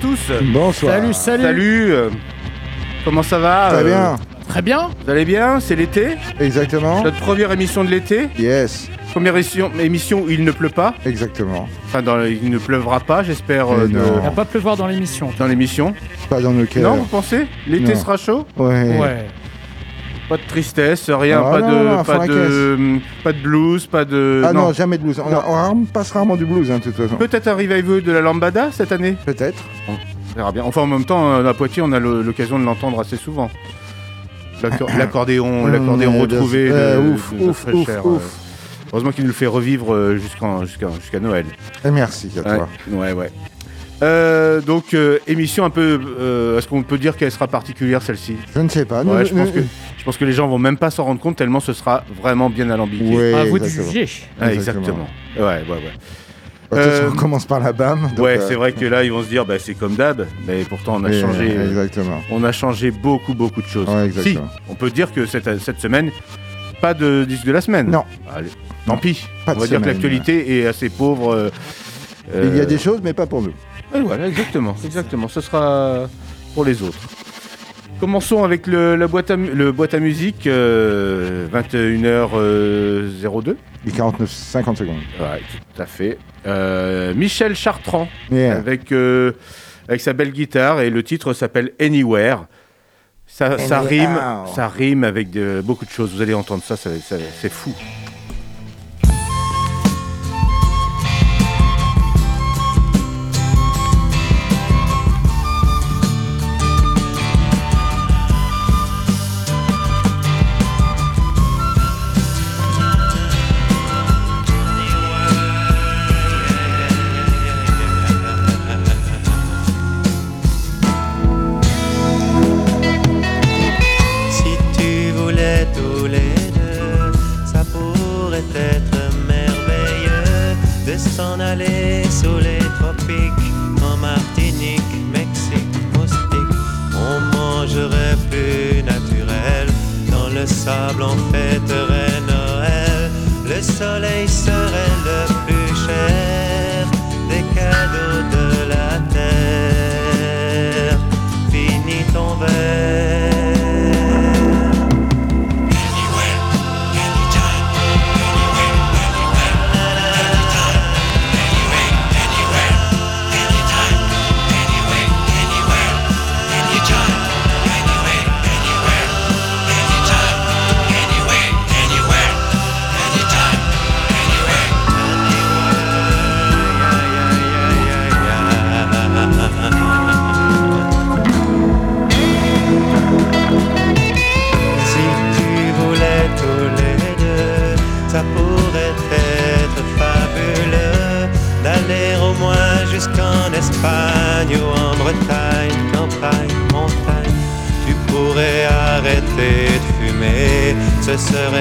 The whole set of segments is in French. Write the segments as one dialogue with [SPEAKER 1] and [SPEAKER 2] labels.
[SPEAKER 1] Bonsoir à tous.
[SPEAKER 2] Bonsoir.
[SPEAKER 3] Salut, salut.
[SPEAKER 1] Salut. euh, Comment ça va
[SPEAKER 2] Très
[SPEAKER 1] euh,
[SPEAKER 2] bien.
[SPEAKER 3] Très bien.
[SPEAKER 1] Vous allez bien C'est l'été
[SPEAKER 2] Exactement.
[SPEAKER 1] Notre première émission de l'été
[SPEAKER 2] Yes.
[SPEAKER 1] Première émission, émission où il ne pleut pas.
[SPEAKER 2] Exactement.
[SPEAKER 1] Enfin, dans, il ne pleuvra pas, j'espère, euh, de-
[SPEAKER 2] non.
[SPEAKER 3] Il va pas pleuvoir dans l'émission.
[SPEAKER 1] dans l'émission.
[SPEAKER 2] Pas dans nos cœurs.
[SPEAKER 1] Non, vous pensez? L'été
[SPEAKER 2] Non.
[SPEAKER 1] sera chaud?
[SPEAKER 2] Ouais.
[SPEAKER 3] Ouais.
[SPEAKER 1] Pas de tristesse, rien,
[SPEAKER 2] Ah,
[SPEAKER 1] pas,
[SPEAKER 2] non,
[SPEAKER 1] de,
[SPEAKER 2] non,
[SPEAKER 1] pas, de, pas de blues, pas de...
[SPEAKER 2] Ah non. jamais de blues. On, passe rarement du blues, hein, de toute façon.
[SPEAKER 1] Peut-être un revival de la lambada cette année?
[SPEAKER 2] Peut-être.
[SPEAKER 1] On verra bien. Enfin, en même temps, euh, à Poitiers, on a le- l'occasion de l'entendre assez souvent. L'accor- L'accordéon, l'accordéon
[SPEAKER 2] Ouais,
[SPEAKER 1] retrouvé
[SPEAKER 2] euh, ouf,
[SPEAKER 1] de- de
[SPEAKER 2] ouf, ouf,
[SPEAKER 1] Cher,
[SPEAKER 2] ouf.
[SPEAKER 1] euh. Heureusement qu'il nous le fait revivre euh, jusqu'à Noël.
[SPEAKER 2] Et merci à toi.
[SPEAKER 1] Ouais, ouais. ouais. Euh, donc, euh, émission un peu... euh, Est-ce qu'on peut dire qu'elle sera particulière, celle-ci?
[SPEAKER 2] Je ne sais pas. Nous-
[SPEAKER 1] Ouais, je pense,
[SPEAKER 2] nous-
[SPEAKER 1] que, je pense que les gens vont même pas s'en rendre compte tellement ce sera vraiment bien alambiqué.
[SPEAKER 2] Ouais,
[SPEAKER 3] à vous de
[SPEAKER 2] exactement.
[SPEAKER 3] juger.
[SPEAKER 1] Ah,
[SPEAKER 2] exactement.
[SPEAKER 1] exactement. Ouais, ouais, ouais. Euh,
[SPEAKER 2] on commence par la BAM. donc,
[SPEAKER 1] ouais,
[SPEAKER 2] euh,
[SPEAKER 1] c'est vrai que là, ils vont se dire, bah, c'est comme d'hab, mais pourtant, on a
[SPEAKER 2] oui,
[SPEAKER 1] changé... euh,
[SPEAKER 2] Exactement.
[SPEAKER 1] On a changé beaucoup, beaucoup de choses.
[SPEAKER 2] Ouais,
[SPEAKER 1] si,
[SPEAKER 2] exactement.
[SPEAKER 1] on peut dire que cette, cette semaine, pas de disque de la semaine.
[SPEAKER 2] Non.
[SPEAKER 1] Allez, tant pis.
[SPEAKER 2] Pas
[SPEAKER 1] on
[SPEAKER 2] de
[SPEAKER 1] va dire que
[SPEAKER 2] semaine.
[SPEAKER 1] l'actualité est assez pauvre. euh,
[SPEAKER 2] Il y a
[SPEAKER 1] euh,
[SPEAKER 2] des choses, mais pas pour nous.
[SPEAKER 1] Et voilà, exactement, exactement. Ce sera pour les autres. Commençons avec le, la boîte à, mu- le boîte à musique, euh, 21h02.
[SPEAKER 2] Il 49, 50 secondes.
[SPEAKER 1] Ouais, tout à fait. Euh, Michel Chartrand,
[SPEAKER 2] Yeah.
[SPEAKER 1] avec, euh, avec sa belle guitare, et le titre s'appelle Anywhere. Ça, ça rime, ça rime avec de- beaucoup de choses. Vous allez entendre ça, ça- ça- c'est fou.
[SPEAKER 4] sœur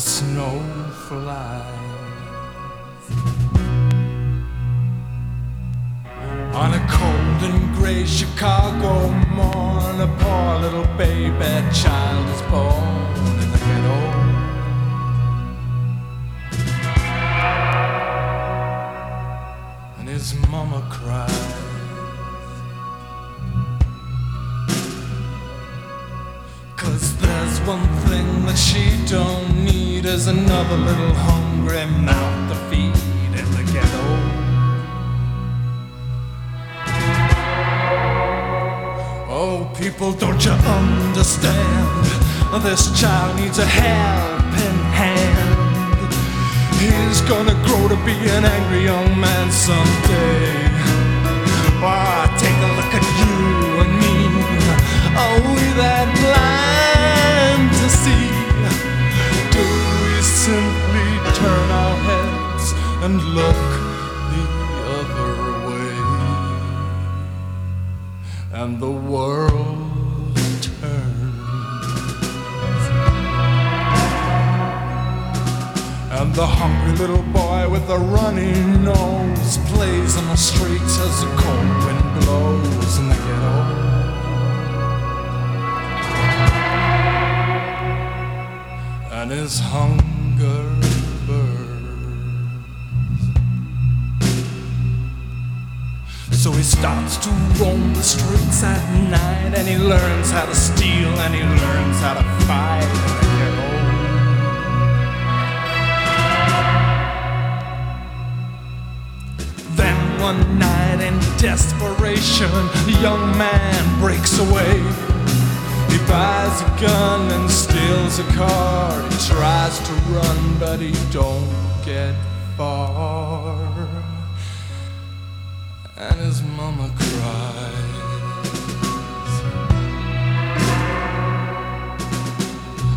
[SPEAKER 5] us starts to roam the streets at night and he learns how to steal and he learns how to fight. Then one night in desperation, a young man breaks away. He buys a gun and steals a car. He tries to run, but he don't get far. And his mama cries.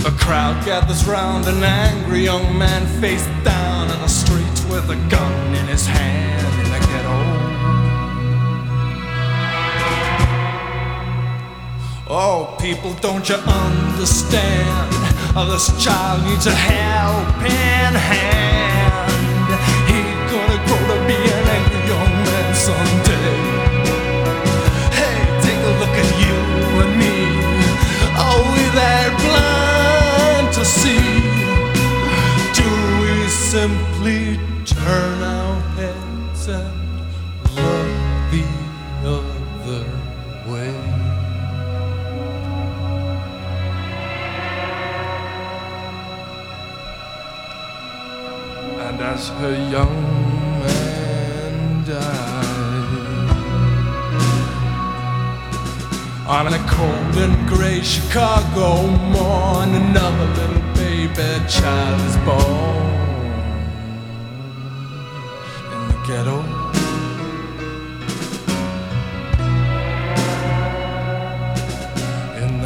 [SPEAKER 5] A crowd gathers round an angry young man face down in the street with a gun in his hand in the ghetto. Oh, people, don't you understand? Oh, this child needs a helping hand. See? Do we simply turn our heads and look the other way? And as her young on a cold and gray Chicago morn, another little baby child is born. In the ghetto. In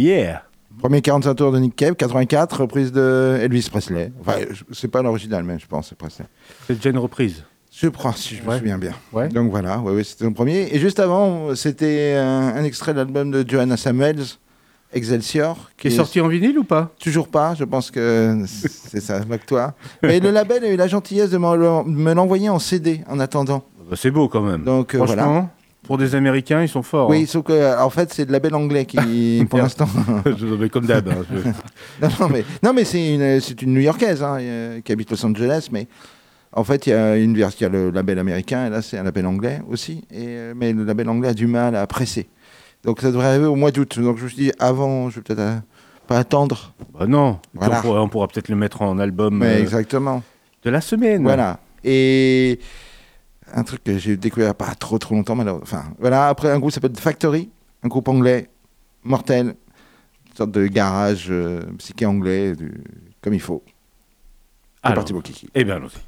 [SPEAKER 5] yeah
[SPEAKER 2] Premier 45 tours de Nick Cave, 84, reprise de Elvis Presley. Enfin, c'est pas l'original, même, je pense, c'est Presley.
[SPEAKER 6] C'est déjà une reprise.
[SPEAKER 2] Je crois, si je me souviens bien.
[SPEAKER 6] Ouais.
[SPEAKER 2] Donc voilà, ouais, ouais, c'était le premier. Et juste avant, c'était un, un extrait de l'album de Johanna Samuels, Excelsior,
[SPEAKER 6] Qui est sorti en vinyle ou pas?
[SPEAKER 2] Toujours pas, je pense que c'est ça, pas que toi. Mais le label a eu la gentillesse de me me l'envoyer en CD en attendant.
[SPEAKER 6] Bah, C'est beau quand même.
[SPEAKER 2] Donc, euh, voilà.
[SPEAKER 6] Pour des Américains, ils sont forts.
[SPEAKER 2] Oui, sauf que, euh, en fait, c'est le label anglais qui, pour l'instant.
[SPEAKER 6] hein. Comme d'hab. hein, je-
[SPEAKER 2] non, non, mais, non, mais c'est une, c'est une New-Yorkaise hein, euh, qui habite Los Angeles, mais en fait, il y a une y a le label américain, et là, c'est un label anglais aussi, et, euh, mais le label anglais a du mal à presser. Donc, ça devrait arriver au mois d'août. Donc, je me suis dit, avant, je vais peut-être euh, pas attendre.
[SPEAKER 6] Bah non.
[SPEAKER 2] Voilà.
[SPEAKER 6] On pourra, peut-être le mettre en album
[SPEAKER 2] Mais
[SPEAKER 6] euh,
[SPEAKER 2] exactement.
[SPEAKER 6] de la semaine.
[SPEAKER 2] Voilà. Et un truc que j'ai découvert pas trop trop longtemps, malheureusement. Enfin, voilà. Après, un groupe s'appelle Factory, un groupe anglais, mortel, une sorte de garage euh, psyché anglais, du- comme il faut. C'est
[SPEAKER 6] Alors,
[SPEAKER 2] parti, mon kiki.
[SPEAKER 6] Eh bien, allons-y.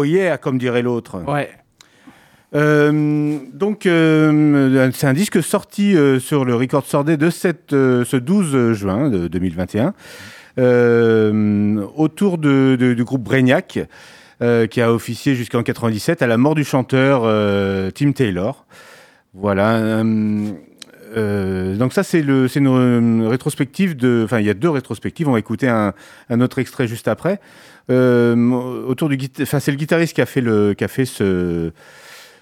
[SPEAKER 6] Oh yeah, comme dirait l'autre.
[SPEAKER 3] Ouais.
[SPEAKER 6] Euh, donc, euh, c'est un disque sorti euh, sur le Record Store Day de cette, ce 12 juin de 2021, euh, autour de, de- du groupe Brainiac, qui a officié jusqu'en 97 à la mort du chanteur Tim Taylor. Voilà. Euh, donc ça c'est c'est une, euh, rétrospective de enfin il y a deux rétrospectives. On va écouter un, un autre extrait juste après. Euh, autour du enfin c'est le guitariste qui a fait le qui a fait ce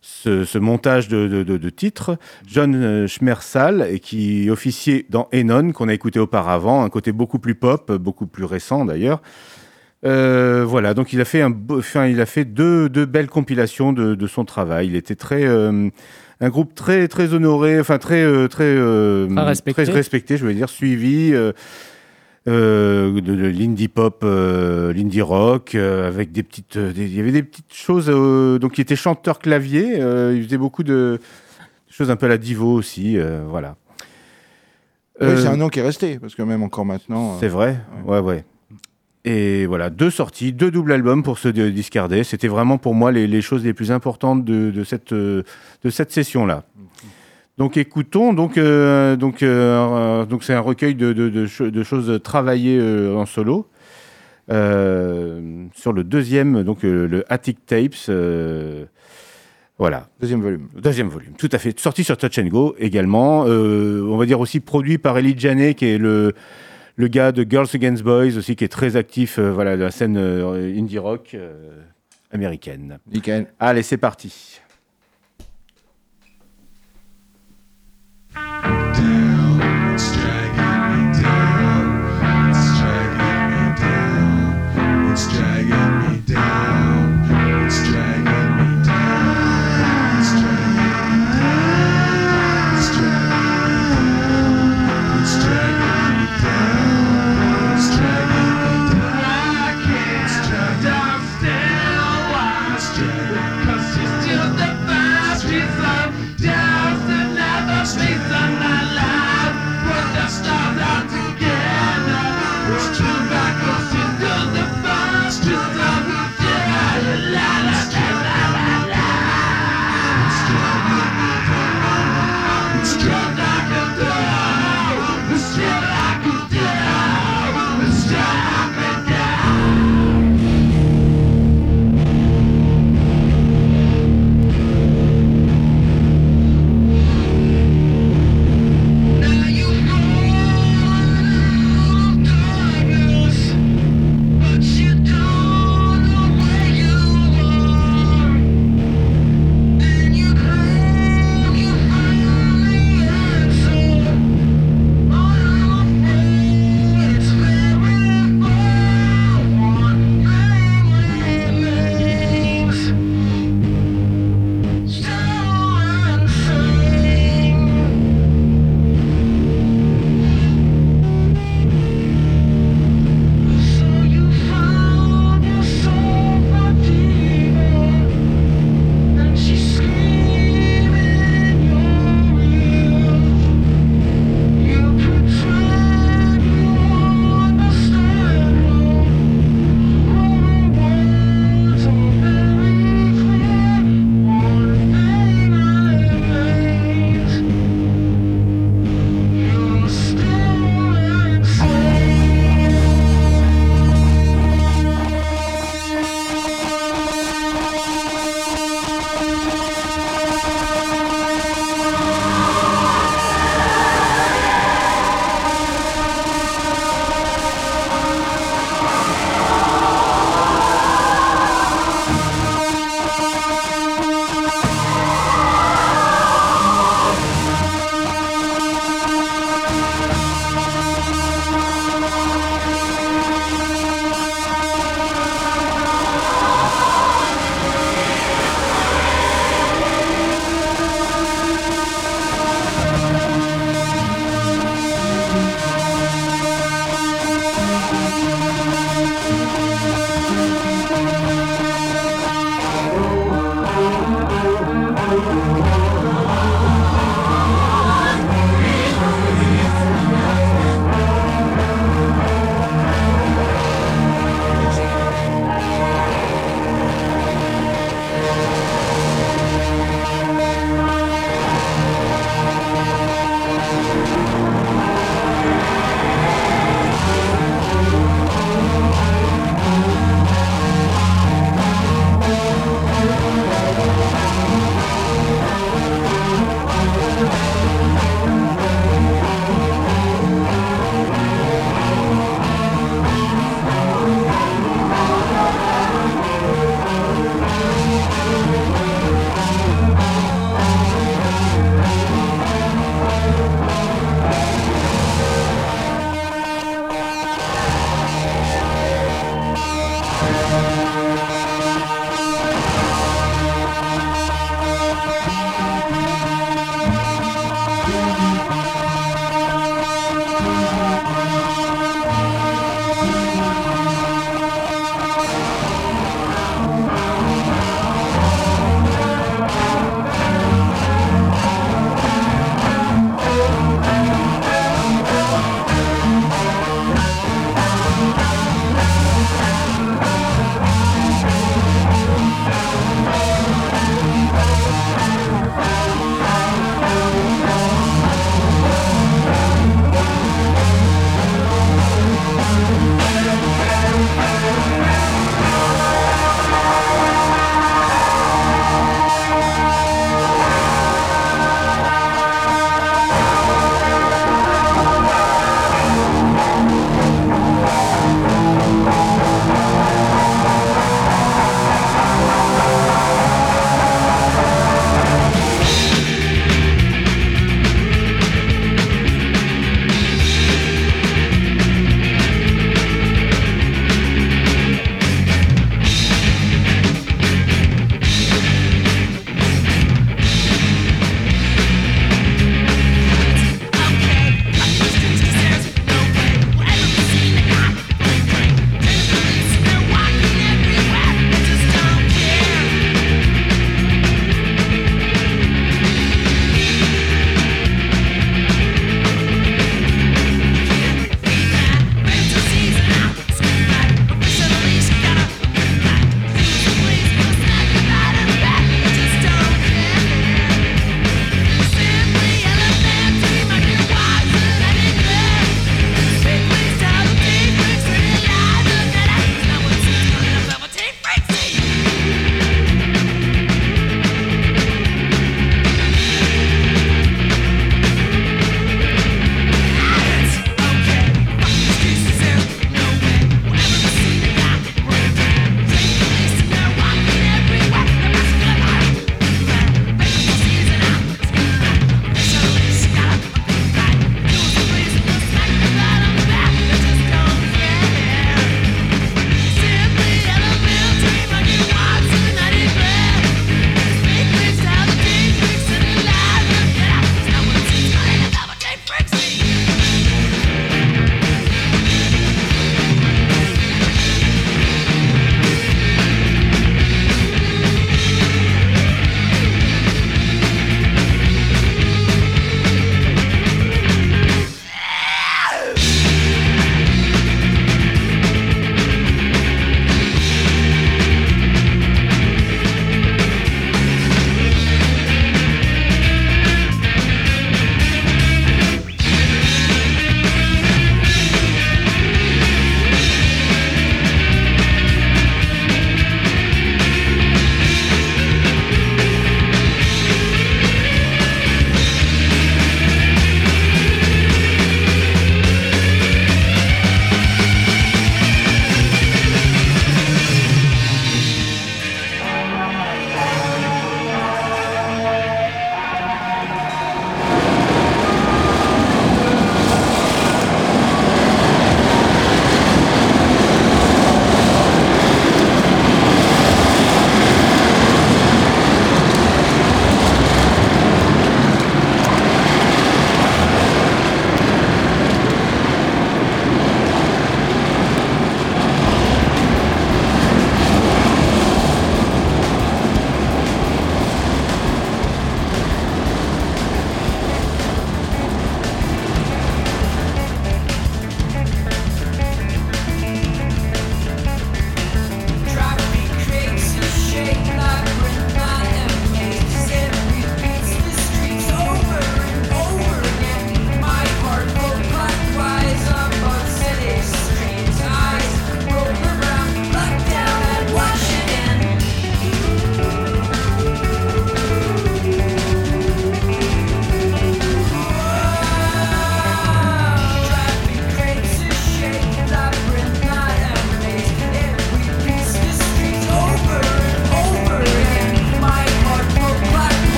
[SPEAKER 6] ce, montage de, de, titres, John Schmersal, et qui officiait dans Enon, qu'on a écouté auparavant, un côté beaucoup plus pop, beaucoup plus récent d'ailleurs. Voilà, donc il a fait, un, enfin, il a fait deux, deux belles compilations de, de son travail. Il était très, un groupe très, très honoré, enfin très, euh, très, euh,
[SPEAKER 3] Très respecté.
[SPEAKER 6] très respecté, je veux dire, suivi. euh, euh, de, de l'indie pop, euh, l'indie rock, euh, avec des petites, il y avait des petites choses. euh, donc, il était chanteur clavier. euh, il faisait beaucoup de choses un peu à la divo aussi. euh, voilà.
[SPEAKER 2] Oui,
[SPEAKER 6] Euh,
[SPEAKER 2] c'est un nom qui est resté, parce que même encore maintenant.
[SPEAKER 6] c'est
[SPEAKER 2] euh,
[SPEAKER 6] vrai, ouais, ouais. Et voilà, deux sorties, deux doubles albums pour ce di- discardé. C'était vraiment pour moi les, les choses les plus importantes de, de cette, euh, de cette session-là. Donc écoutons, donc euh, donc euh, donc c'est un recueil de, de, de cho- de choses travaillées en solo euh, sur le deuxième, donc le Attic Tapes. voilà,
[SPEAKER 2] Deuxième volume.
[SPEAKER 6] Deuxième volume, tout à fait. Sorti sur Touch and Go également. Euh, on va dire aussi produit par Elie Janet, qui est le, le gars de Girls Against Boys, aussi, qui est très actif euh, voilà, de la scène euh, indie rock euh, américaine.
[SPEAKER 2] Nickel.
[SPEAKER 6] Allez, c'est parti.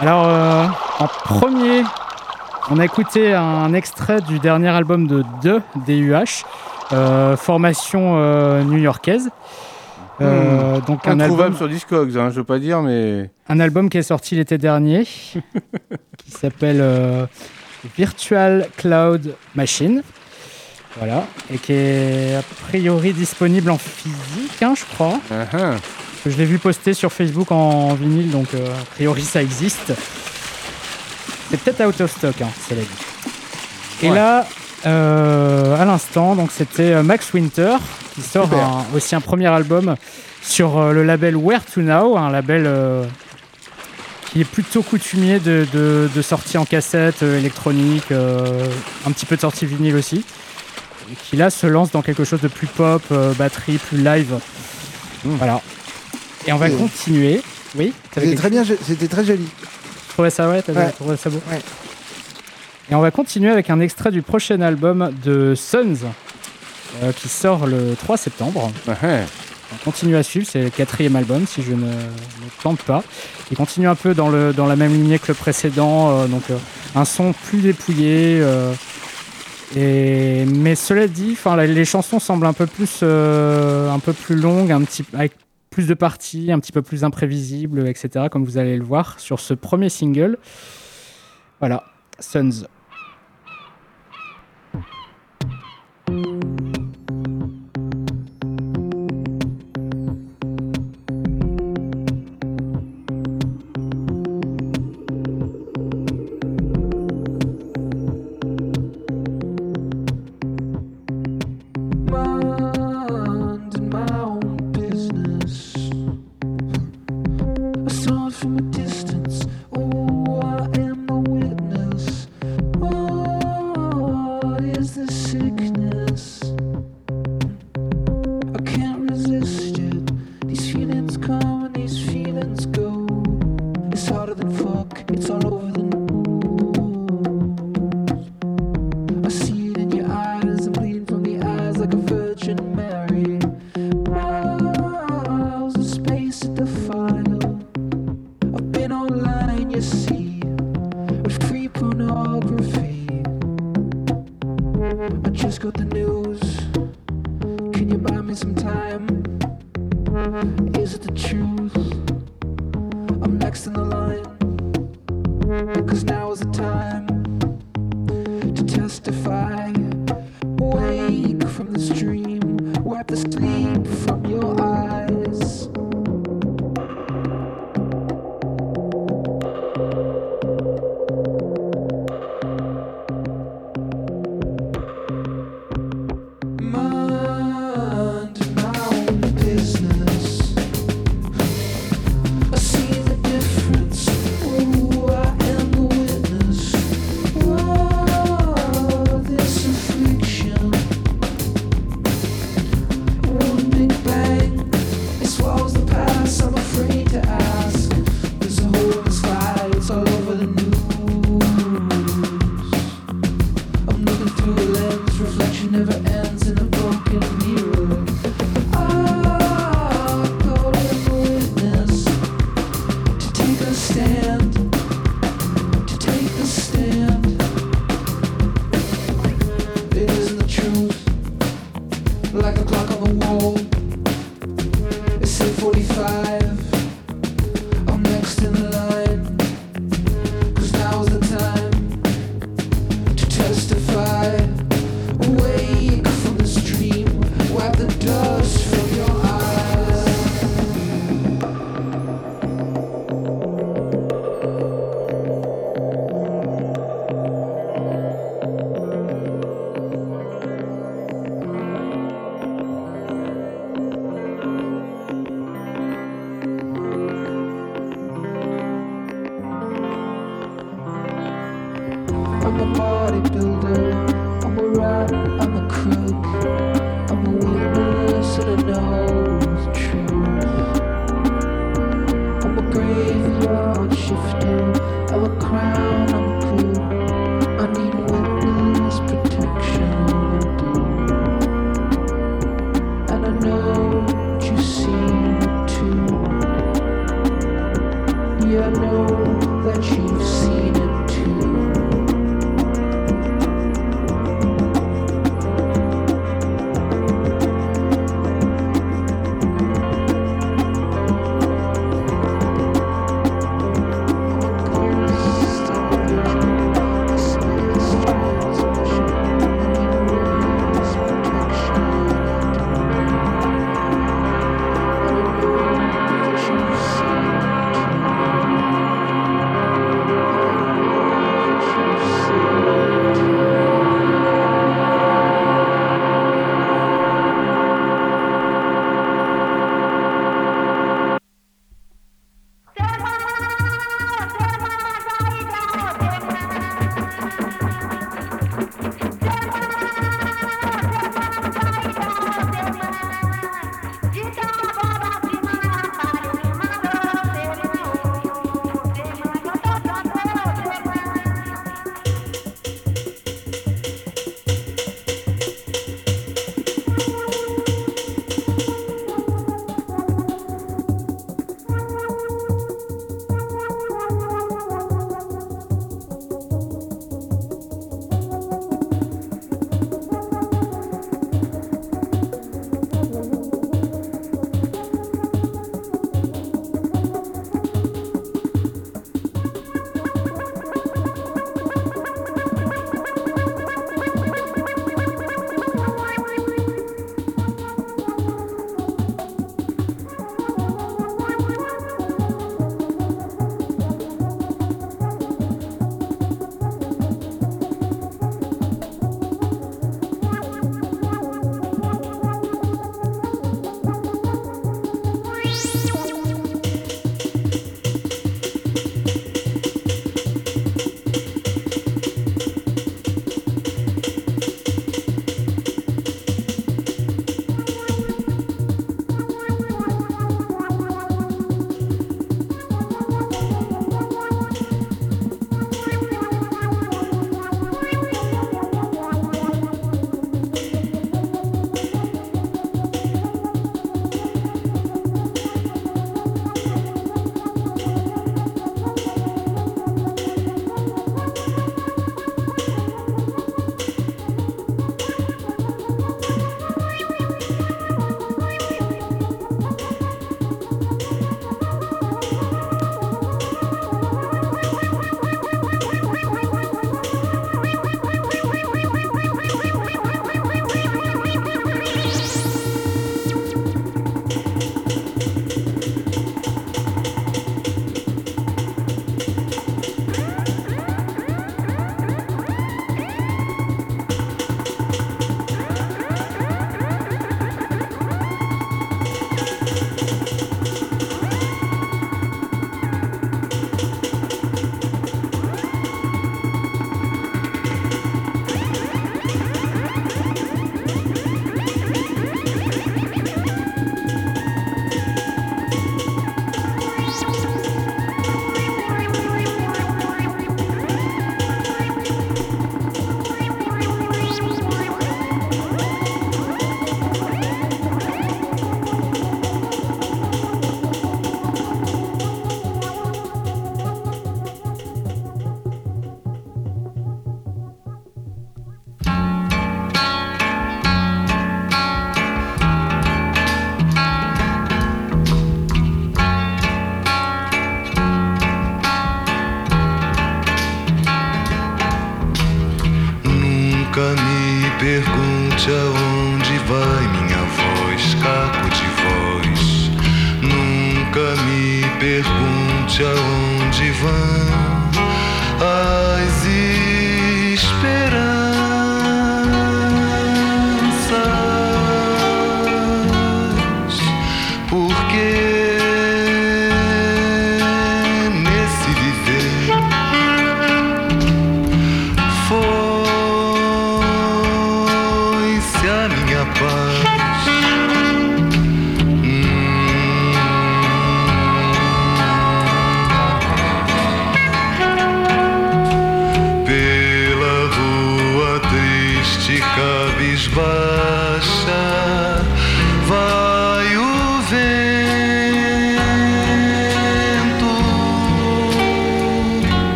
[SPEAKER 3] Alors, euh, en premier, on a écouté un extrait du dernier album de The, DUH, euh, formation euh, new-yorkaise. Euh, donc un album,
[SPEAKER 6] sur Discogs, hein, je veux pas dire, mais.
[SPEAKER 3] un album qui est sorti l'été dernier, qui s'appelle euh, Virtual Cloud Machine. Voilà, et qui est a priori disponible en physique, hein, je crois.
[SPEAKER 6] Ah, ah.
[SPEAKER 3] Je l'ai vu poster sur Facebook en vinyle, donc euh, a priori ça existe. C'est peut-être out of stock, hein, cela dit. Et
[SPEAKER 6] Ouais.
[SPEAKER 3] là, euh, à l'instant, donc c'était euh, Max Winter qui sort un- aussi un premier album sur euh, le label Where to Now, un label euh, qui est plutôt coutumier de, de, de sorties en cassette électronique, un petit peu de sorties vinyle aussi, et qui là se lance dans quelque chose de plus pop, batterie, plus live. Voilà. Et on va continuer. Oui, t'avais
[SPEAKER 2] C'était très bien, je- c'était très joli.
[SPEAKER 3] tu trouvais ça ouais, t'avais
[SPEAKER 2] Ouais.
[SPEAKER 3] trouvé ça beau.
[SPEAKER 2] Ouais.
[SPEAKER 3] Et on va continuer avec un extrait du prochain album de Sons euh, qui sort le 3 septembre.
[SPEAKER 6] Ah, ah.
[SPEAKER 3] On continue à suivre, c'est le quatrième album si je ne me plante pas. Il continue un peu dans, le, dans la même lignée que le précédent, euh, donc euh, un son plus dépouillé. euh, et, mais cela dit, la- les chansons semblent un peu plus, euh, un peu plus longues, un petit, avec plus de parties, un petit peu plus imprévisibles, etc. Comme vous allez le voir sur ce premier single. Voilà, Sons.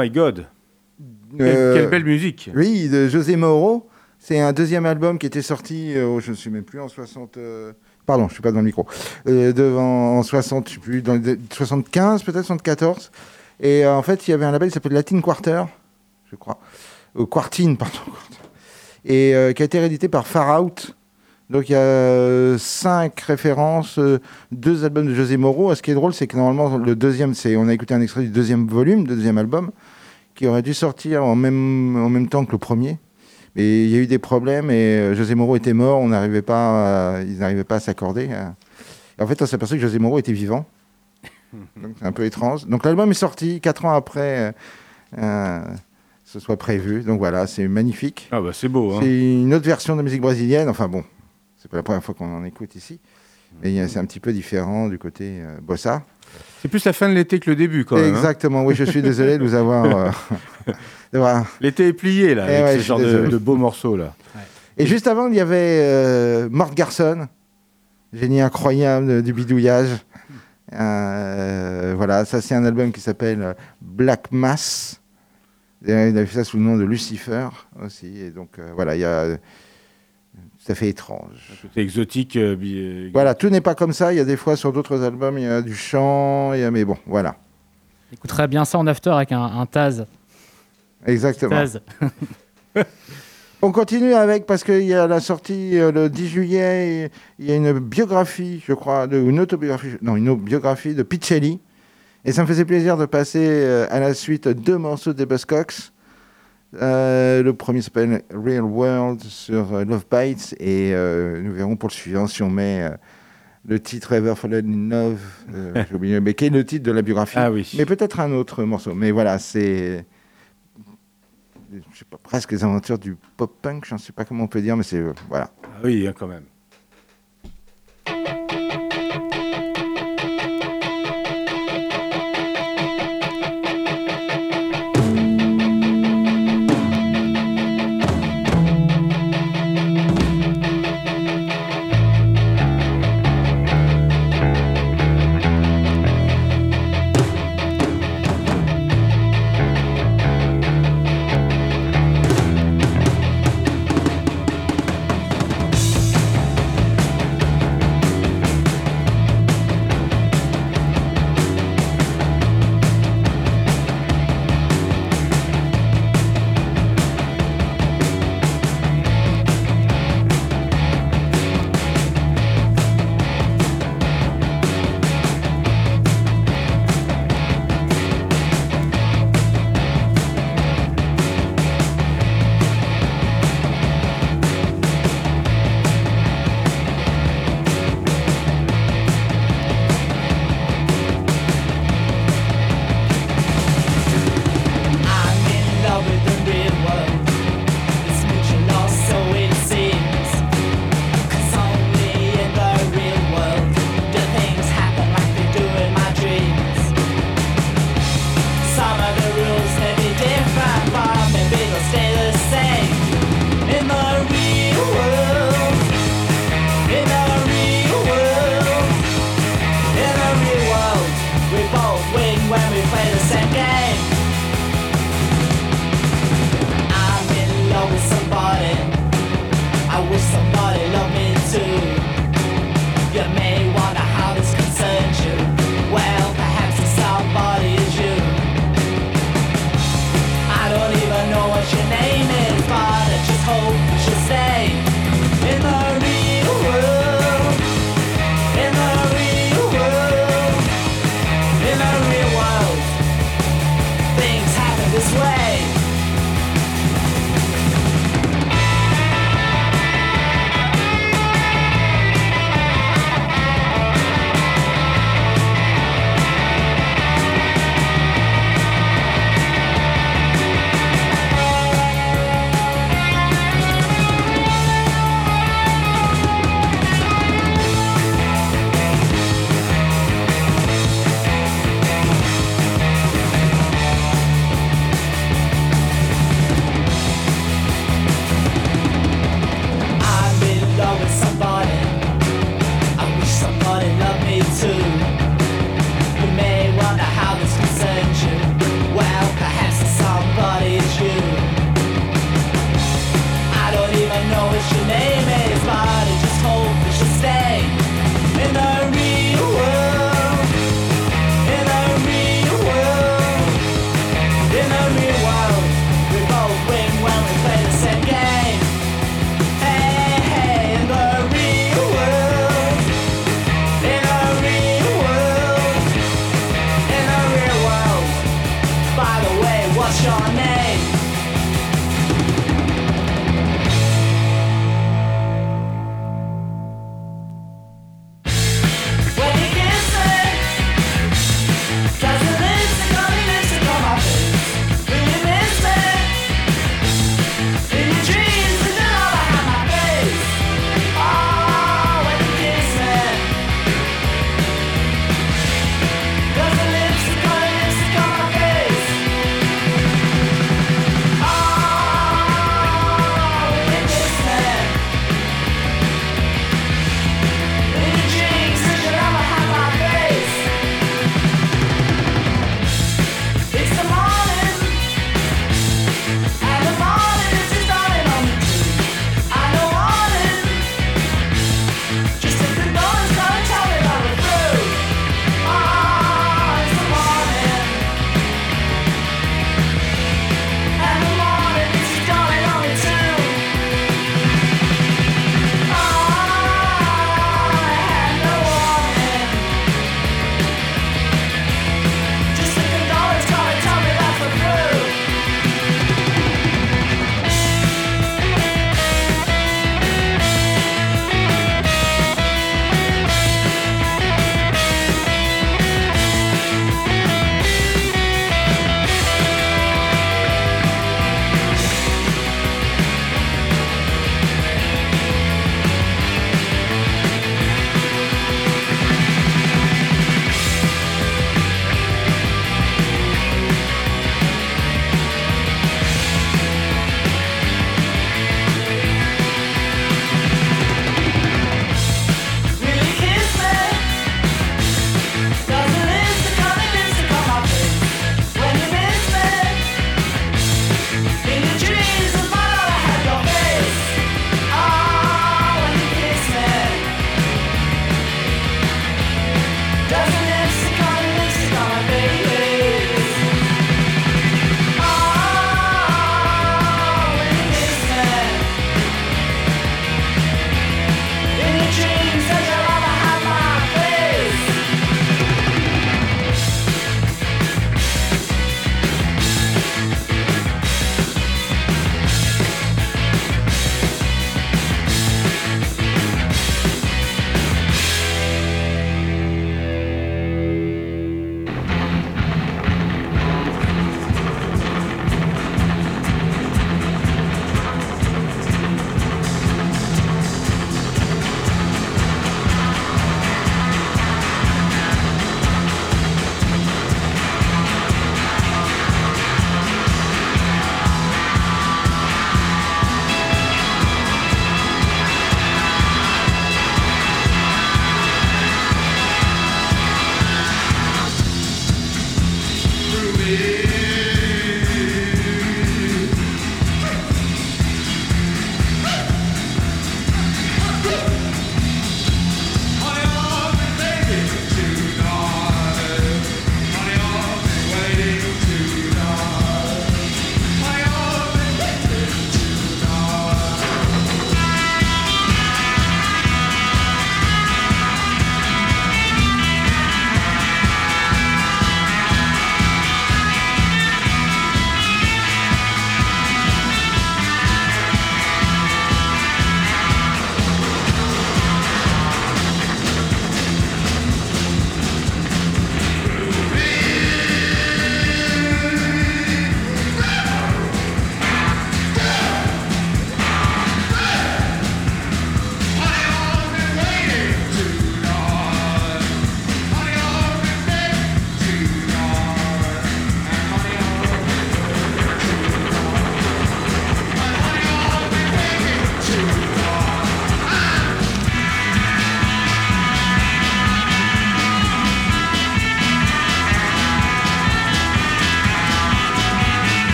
[SPEAKER 5] My
[SPEAKER 6] god. Quelle,
[SPEAKER 2] Euh,
[SPEAKER 6] quelle belle musique.
[SPEAKER 2] Oui, de José Mauro. C'est un deuxième album qui était sorti, euh, je ne sais même plus, en 60. euh, Pardon, je suis pas dans le micro. Euh, devant, en 60, je sais plus, dans les 75, peut-être 74. Et euh, en fait, il y avait un label qui s'appelle Latin Quarter, je crois. Euh, Quartine, pardon. Et euh, qui a été réédité par Far Out. Donc il y a euh, cinq références, euh, deux albums de José. Et ce qui est drôle, c'est que normalement, le deuxième, c'est, on a écouté un extrait du deuxième volume, du deuxième album, qui aurait dû sortir en même, en même temps que le premier. Mais il y a eu des problèmes et euh, José Moreau était mort, on n'arrivait pas, à- ils n'arrivaient pas à s'accorder. en fait, on s'est aperçu que José Moreau était vivant. Donc c'est un peu étrange. Donc l'album est sorti quatre ans après euh, ce soit prévu. Donc voilà, c'est magnifique.
[SPEAKER 6] Ah bah c'est beau. Hein.
[SPEAKER 2] C'est une autre version de musique brésilienne. Enfin bon, c'est pas la première fois qu'on en écoute ici. Mais c'est un petit peu différent du côté euh, bossa.
[SPEAKER 6] C'est plus la fin de l'été que le début quand même. hein.
[SPEAKER 2] Exactement, oui, je suis désolé de vous avoir. euh,
[SPEAKER 6] L'été est plié là,
[SPEAKER 2] Eh
[SPEAKER 6] avec
[SPEAKER 2] ouais,
[SPEAKER 6] ce genre de, beaux morceaux là.
[SPEAKER 2] Et juste avant, il y avait euh, Mort Garson, génie incroyable du bidouillage. Euh, voilà, ça c'est un album qui s'appelle Black Mass. Il a fait ça sous le nom de Lucifer aussi. Et donc voilà, il y a. Ça fait étrange.
[SPEAKER 6] Côté exotique. euh, bi- euh,
[SPEAKER 2] Voilà, tout n'est pas comme ça. Il y a des fois sur d'autres albums, il y a du chant, il y a... mais bon, voilà.
[SPEAKER 3] Écouterait bien ça en after avec un, un Taz.
[SPEAKER 2] Exactement.
[SPEAKER 3] Taz.
[SPEAKER 2] On continue avec, parce qu'il y a la sortie euh, le 10 juillet, il y a une biographie, je crois, de, une autobiographie, non, une biographie de Picelli, Et ça me faisait plaisir de passer euh, à la suite deux morceaux des Buzzcocks. Euh, le premier s'appelle Real World sur euh, Love Bites et euh, nous verrons pour le suivant si on met le titre Ever Fallen in Love, j'ai oublié, mais qui est le titre de la biographie.
[SPEAKER 7] Ah oui.
[SPEAKER 2] Mais peut-être un autre morceau. Mais voilà, c'est je sais pas, presque les aventures du pop-punk, je ne sais pas comment on peut dire, mais c'est voilà.
[SPEAKER 7] Ah oui, hein, quand même.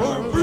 [SPEAKER 5] Oh.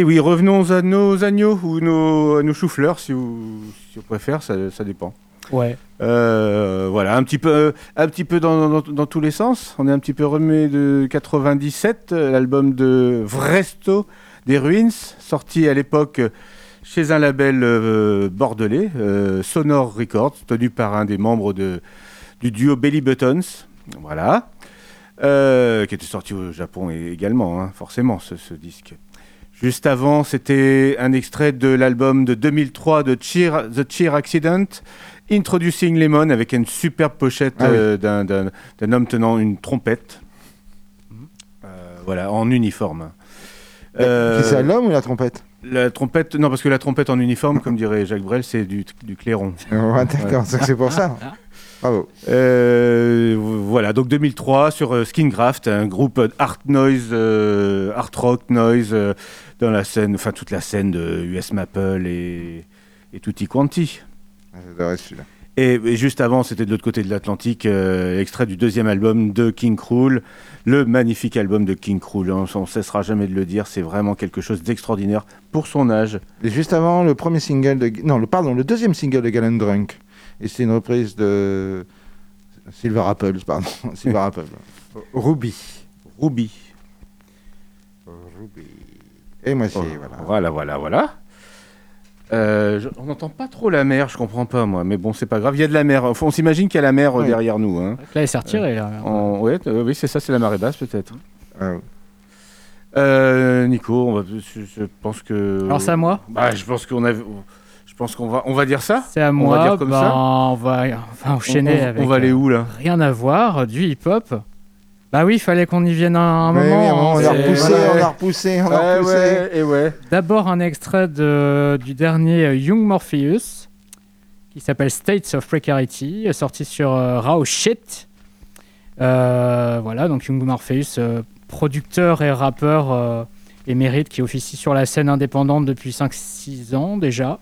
[SPEAKER 6] Et oui, revenons à nos agneaux ou nos, à nos choux-fleurs, si vous, si on préfère, ça, ça dépend.
[SPEAKER 3] Ouais.
[SPEAKER 6] Euh, voilà, un petit peu, un petit peu dans, dans- dans tous les sens. On est un petit peu remis de 97, euh, l'album de Vresto des Ruins, sorti à l'époque chez un label euh, bordelais, euh, Sonor Records, tenu par un des membres de, du duo Belly Buttons. Voilà. Qui était sorti au Japon également, hein, forcément, ce, ce disque. Juste avant, c'était un extrait de l'album de 2003 de Cheer, The Cheer Accident, Introducing Lemon, avec une superbe pochette
[SPEAKER 2] Ah oui.
[SPEAKER 6] euh, d'un- homme tenant une trompette. Euh, voilà, en uniforme. Euh,
[SPEAKER 2] c'est l'homme ou la trompette?
[SPEAKER 6] La trompette, non, parce que la trompette en uniforme, comme dirait Jacques Brel, c'est du, du clairon.
[SPEAKER 2] Ouais, D'accord, c'est pour ça. Bravo.
[SPEAKER 6] Euh, voilà, donc 2003 sur Skingraft, un groupe art noise, euh, art rock noise dans la scène, enfin toute la scène de US Maple et, et Tutti Quanti.
[SPEAKER 2] Ah, J'adorais celui-là.
[SPEAKER 6] Et, et juste avant, c'était de l'autre côté de l'Atlantique, euh, extrait du deuxième album de King Krul, le magnifique album de King Krul. On ne cessera jamais de le dire, c'est vraiment quelque chose d'extraordinaire pour son âge.
[SPEAKER 2] Et juste avant, le premier single de. Non, le, pardon, le deuxième single de Galen Drunk. Et c'est une reprise de. Silver Apples, pardon. Silver Apples. Ruby.
[SPEAKER 6] Ruby.
[SPEAKER 2] Ruby. Et moi, c'est.
[SPEAKER 6] Oh,
[SPEAKER 2] voilà.
[SPEAKER 6] Voilà, voilà, voilà. Euh, je- on n'entend pas trop la mer, je comprends pas moi, mais bon, c'est pas grave. Il y a de la mer. Enfin, on s'imagine qu'il y a la mer euh,
[SPEAKER 2] Ouais.
[SPEAKER 6] derrière nous. Hein.
[SPEAKER 3] Là, elle s'est retirée. Là.
[SPEAKER 6] En- ouais, euh, oui, c'est ça, c'est la marée basse peut-être.
[SPEAKER 2] Ah, oui.
[SPEAKER 6] Euh, Nico, on va, je, je pense que.
[SPEAKER 3] Alors, c'est à moi?
[SPEAKER 6] Bah, je pense qu'on a. Je pense qu'on va, on va dire ça?
[SPEAKER 3] C'est à
[SPEAKER 6] On
[SPEAKER 3] moi.
[SPEAKER 6] va dire comme
[SPEAKER 3] ben,
[SPEAKER 6] ça
[SPEAKER 3] On va, on va
[SPEAKER 6] On,
[SPEAKER 3] enchaîner
[SPEAKER 6] on-
[SPEAKER 3] avec.
[SPEAKER 6] on va aller où là?
[SPEAKER 3] Rien à voir, du hip-hop. Bah oui, il fallait qu'on y vienne un, un
[SPEAKER 2] Ouais,
[SPEAKER 3] moment.
[SPEAKER 2] oui, à un moment, on
[SPEAKER 3] hein,
[SPEAKER 2] a repoussé,
[SPEAKER 6] voilà.
[SPEAKER 2] on a repoussé, on a repoussé.
[SPEAKER 6] ouais, et ouais.
[SPEAKER 3] D'abord un extrait de, du dernier Young Morpheus qui s'appelle States of Precarity, sorti sur euh, Raw Shit. Euh, voilà, donc Young Morpheus, euh, producteur et rappeur euh, émérite qui officie sur la scène indépendante depuis 5-6 ans déjà.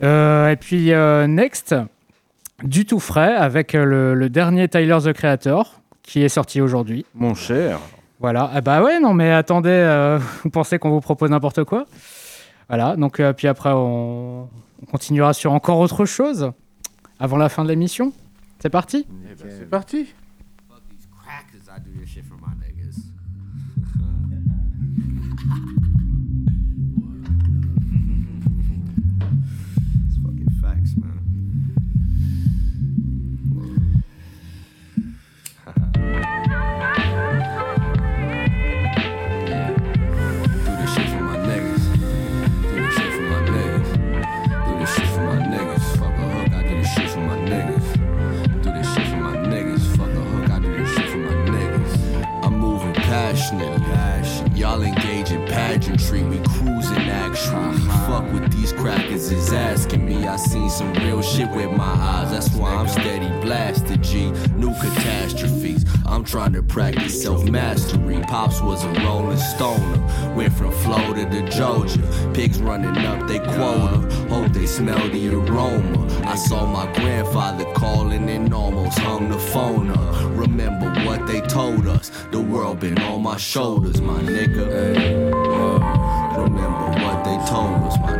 [SPEAKER 3] Et puis Next, du tout frais, avec le, le dernier Tyler the Creator qui est sorti aujourd'hui.
[SPEAKER 6] Mon cher.
[SPEAKER 3] Voilà. Ah bah ouais, non, mais attendez, euh, vous pensez qu'on vous propose n'importe quoi? Voilà. Donc, euh, puis après, on, on continuera sur encore autre chose avant la fin de l'émission. C'est parti?
[SPEAKER 6] Eh ben, c'est parti.
[SPEAKER 8] Y'all engage in pageantry. We crackers is asking me. I seen some real shit with my eyes. That's why I'm steady blasted, G. New catastrophes. I'm trying to practice self mastery. Pops was a rolling stoner. Went from Florida to Georgia. Pigs running up they quota. Hope they smell the aroma. I saw my grandfather calling and almost hung the phone up. Remember what they told us. The world been on my shoulders, my nigga. Uh, remember what they told us, my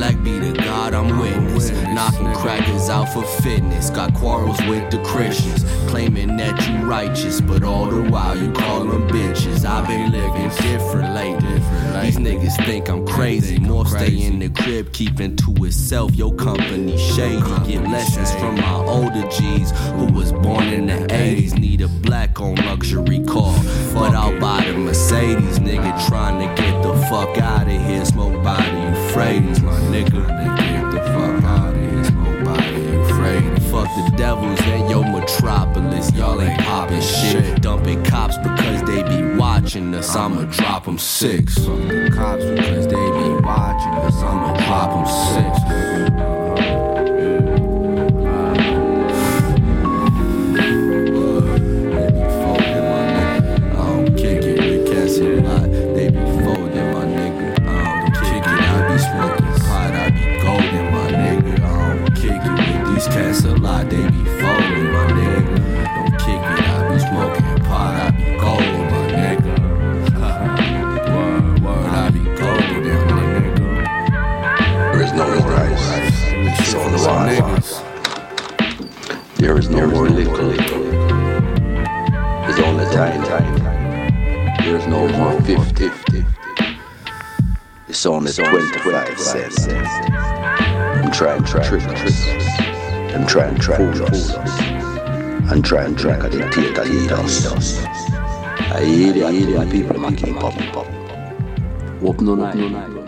[SPEAKER 8] Black be the God I'm witness. Knocking crackers out for fitness. Got quarrels with the Christians. Claiming that you righteous, but all the while you call them bitches. I've been living different lately. These niggas think I'm crazy. More stay in the crib, keeping to itself. Your company shady. Get lessons from my older G's who was born in the 80s. Need a black on luxury car. But I'll buy the Mercedes, nigga. Trying to get the fuck out of here. Smoke by the Euphrates, my nigga. Get the fuck out of here. Fuck the devils in your metropolis. Y'all ain't popping shit. Dumping cops because they be watching us. I'ma drop them six. Cops because they be watching us. I'ma drop them six.
[SPEAKER 9] track of the I hear the people making pop. Open no night.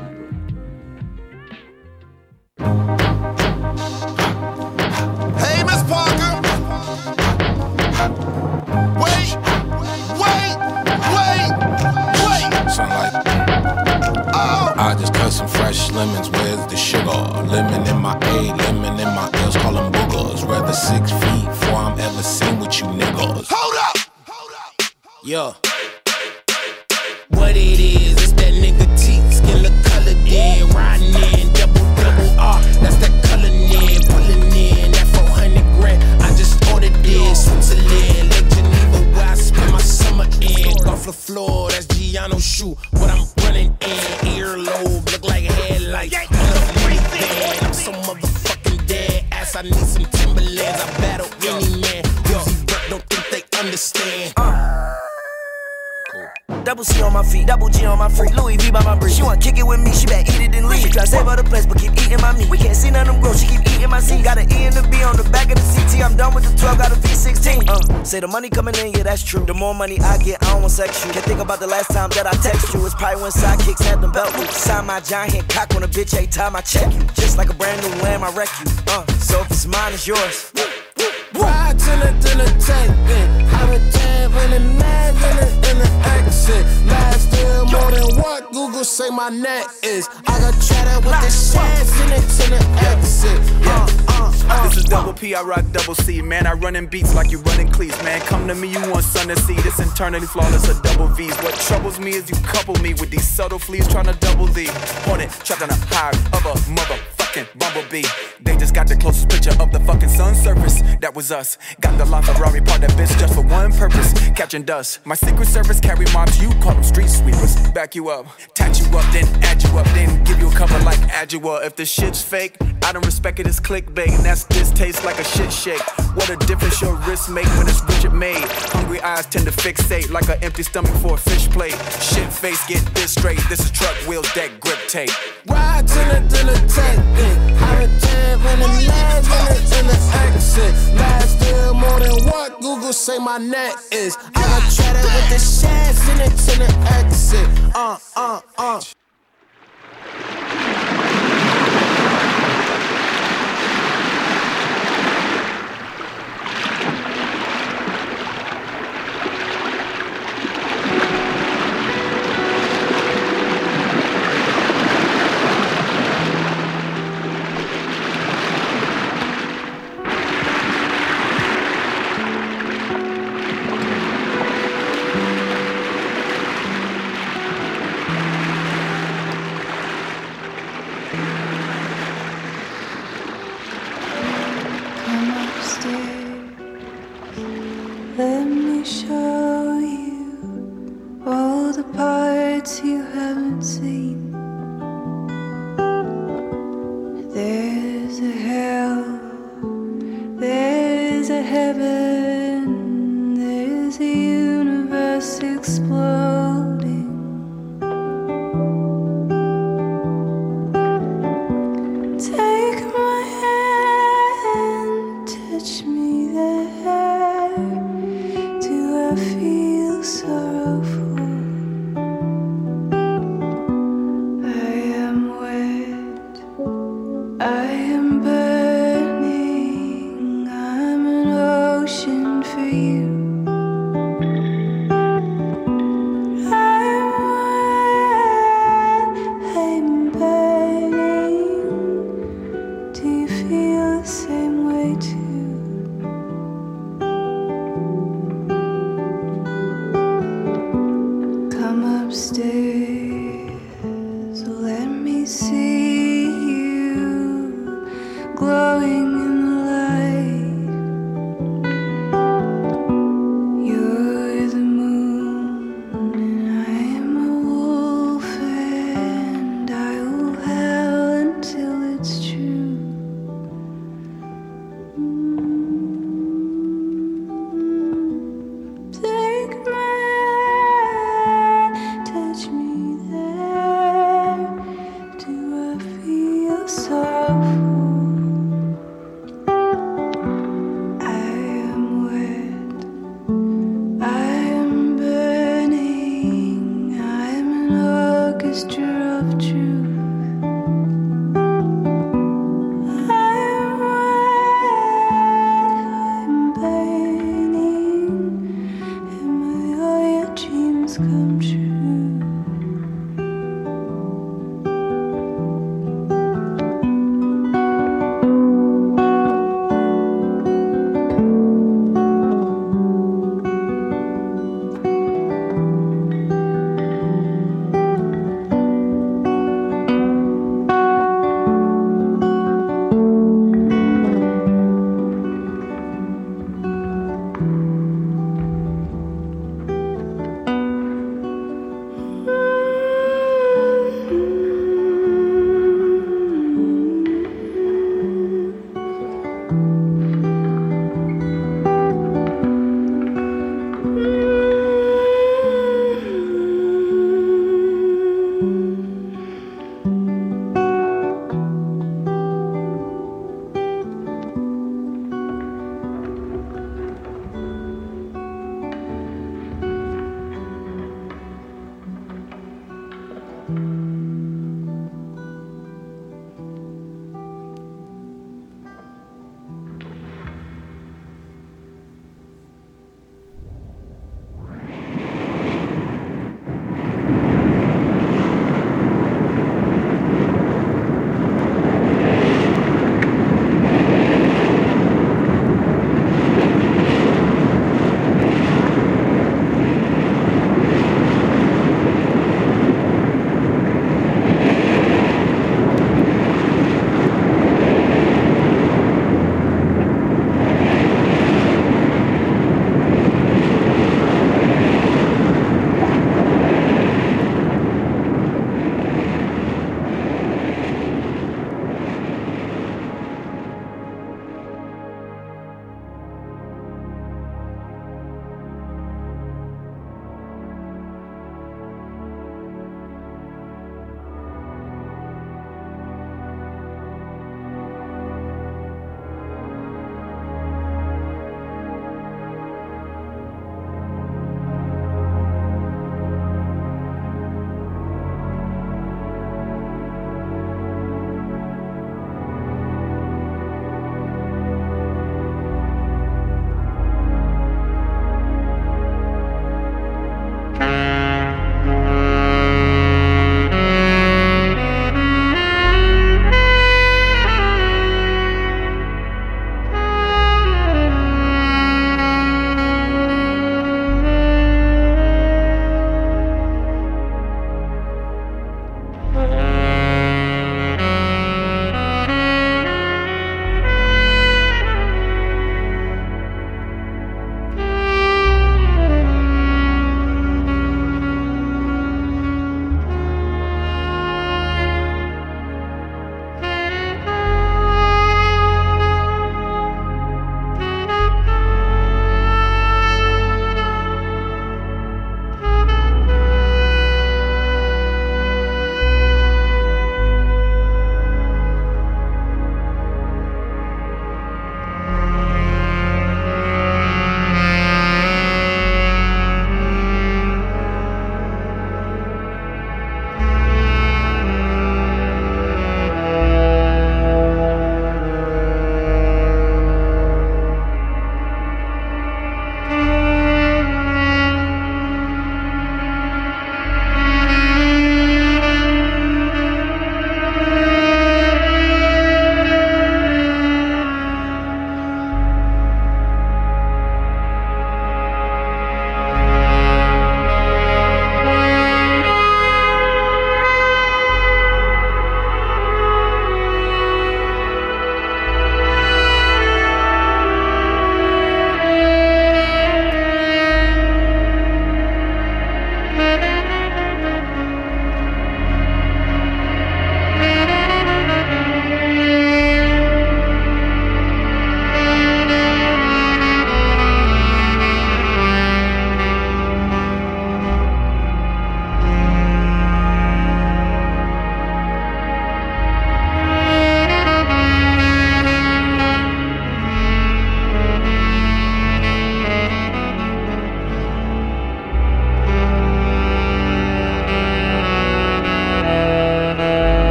[SPEAKER 10] Money coming in, yeah, that's true. The more money I get, I don't want sex you. Can't think about the last time that I text you. It's probably when sidekicks had them belt loops. Sign my giant hand cock on a bitch every time I check you. Just like a brand new lamb, I wreck you. Uh, so if it's mine, it's yours.
[SPEAKER 11] Ride to the, to the tank, then have a jab in the mag in the, in the exit. Last deal more than what Google say my net is. I got cheddar with the shares in it to the exit. Uh, uh.
[SPEAKER 12] This is double P, I rock double C. Man, I run in beats like you running cleats. Man, come to me, you want sun to see. This internally flawless, a double V's. What troubles me is you couple me with these subtle fleas trying to double D. Hornet, trapped on a high of a motherfucking bumblebee. They just got the closest picture of the fucking sun surface. That was us. Got the line Ferrari, parked that bitch just for one purpose. Catching dust. My secret service carry mobs, you call them street sweepers. Back you up, tat you up, then add you up, then give you a cover like Adjua. If the shit's fake, I don't respect it as clickbait. And that's this tastes like a shit shake. What a difference your wrist make when it's Richard made. Hungry eyes tend to fixate like an empty stomach for a fish plate. Shit face, get this straight. This is truck wheel deck grip tape.
[SPEAKER 11] Ride to the, then have a jab in the mag in the, in the exit. Last deal more than what Google say my net is. I got cheddar with the shares in it to the exit. Uh, uh, uh.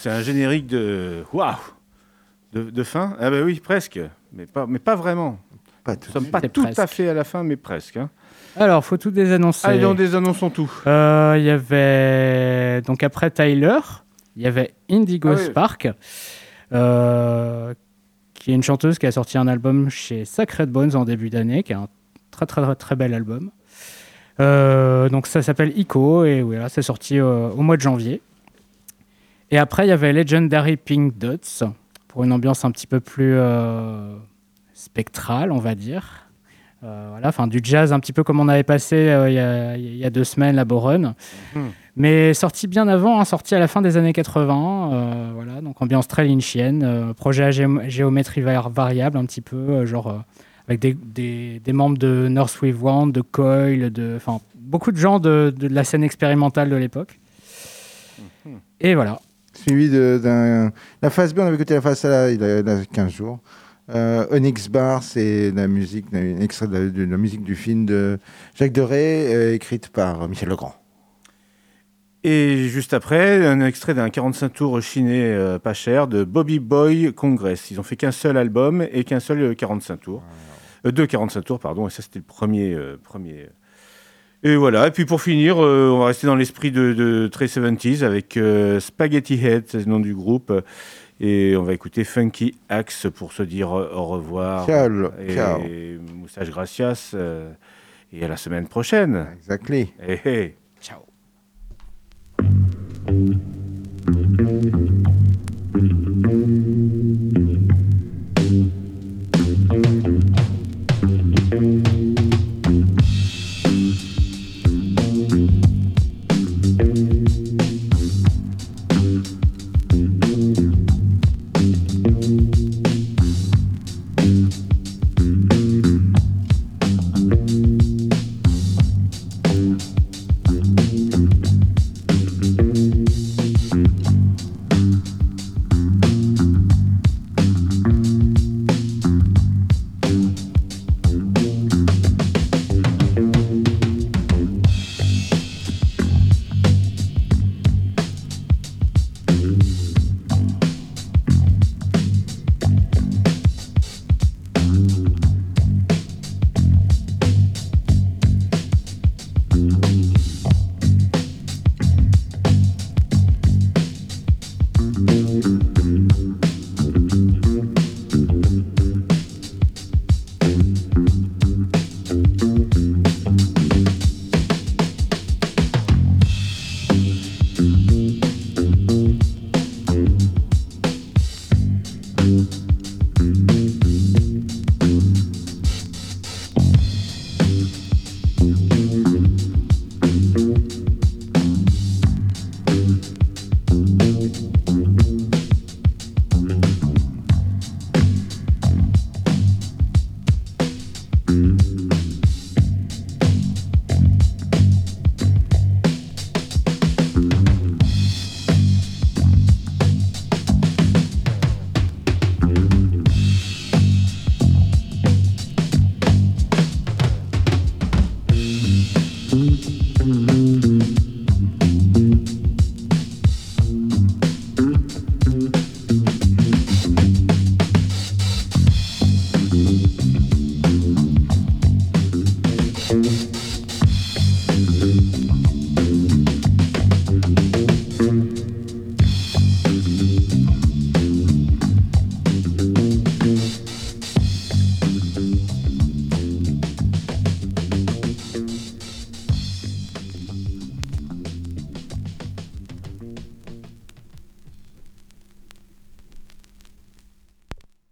[SPEAKER 6] C'est un générique de. Waouh de, de fin Ah, bah oui, presque. Mais pas, mais pas vraiment.
[SPEAKER 2] Pas
[SPEAKER 6] Nous sommes pas tout
[SPEAKER 3] presque.
[SPEAKER 6] à fait à la fin, mais presque. hein.
[SPEAKER 3] Alors, faut tout désannoncer.
[SPEAKER 6] Allez, on désannonçons tout.
[SPEAKER 3] Euh, Il y avait donc après Tyler, il y avait Indigo
[SPEAKER 6] Ah oui.
[SPEAKER 3] Spark, euh, qui est une chanteuse qui a sorti un album chez Sacred Bones en début d'année, qui est un très très très, très bel album. Euh, donc ça s'appelle Ico et voilà, c'est sorti euh, au mois de janvier. Et après il y avait Legendary Pink Dots pour une ambiance un petit peu plus euh, spectrale, on va dire. Euh, voilà, enfin du jazz un petit peu comme on avait passé euh, il y a- il y, a deux semaines la Boronne,
[SPEAKER 6] Mhm.
[SPEAKER 3] mais sorti bien avant, hein, sorti à la fin des années 80. euh, voilà, donc ambiance très lynchienne, projet à géom- géométrie var- variable un petit peu, genre avec des, des- des membres de North Wave Wand, de Coil, de, enfin beaucoup de gens de, de la scène expérimentale de l'époque. Et voilà.
[SPEAKER 2] Suivi de- d'un. La phase B, on avait écouté la phase A il y a, il y a 15 jours. Euh, Onyx Bar, c'est la musique, un extrait de la, de la musique du film de Jacques Deray, euh, écrite par Michel Legrand.
[SPEAKER 6] Et juste après, un extrait d'un 45 tours chiné euh, pas cher de Bobby Boy Congress. Ils ont fait qu'un seul album et qu'un seul euh, 45 tours. Euh, deux 45 tours, pardon, et ça c'était le premier. euh, premier. Et voilà, et puis pour finir, euh, on va rester dans l'esprit de, de Trey 70s avec euh, Spaghetti Head, c'est le nom du groupe. Et on va écouter Funky Axe pour se dire au revoir.
[SPEAKER 2] Ciao,
[SPEAKER 6] et
[SPEAKER 2] ciao.
[SPEAKER 6] Moussage Gracias. euh, et à la semaine prochaine.
[SPEAKER 2] Exactly.
[SPEAKER 6] Hey, hey.
[SPEAKER 3] Ciao.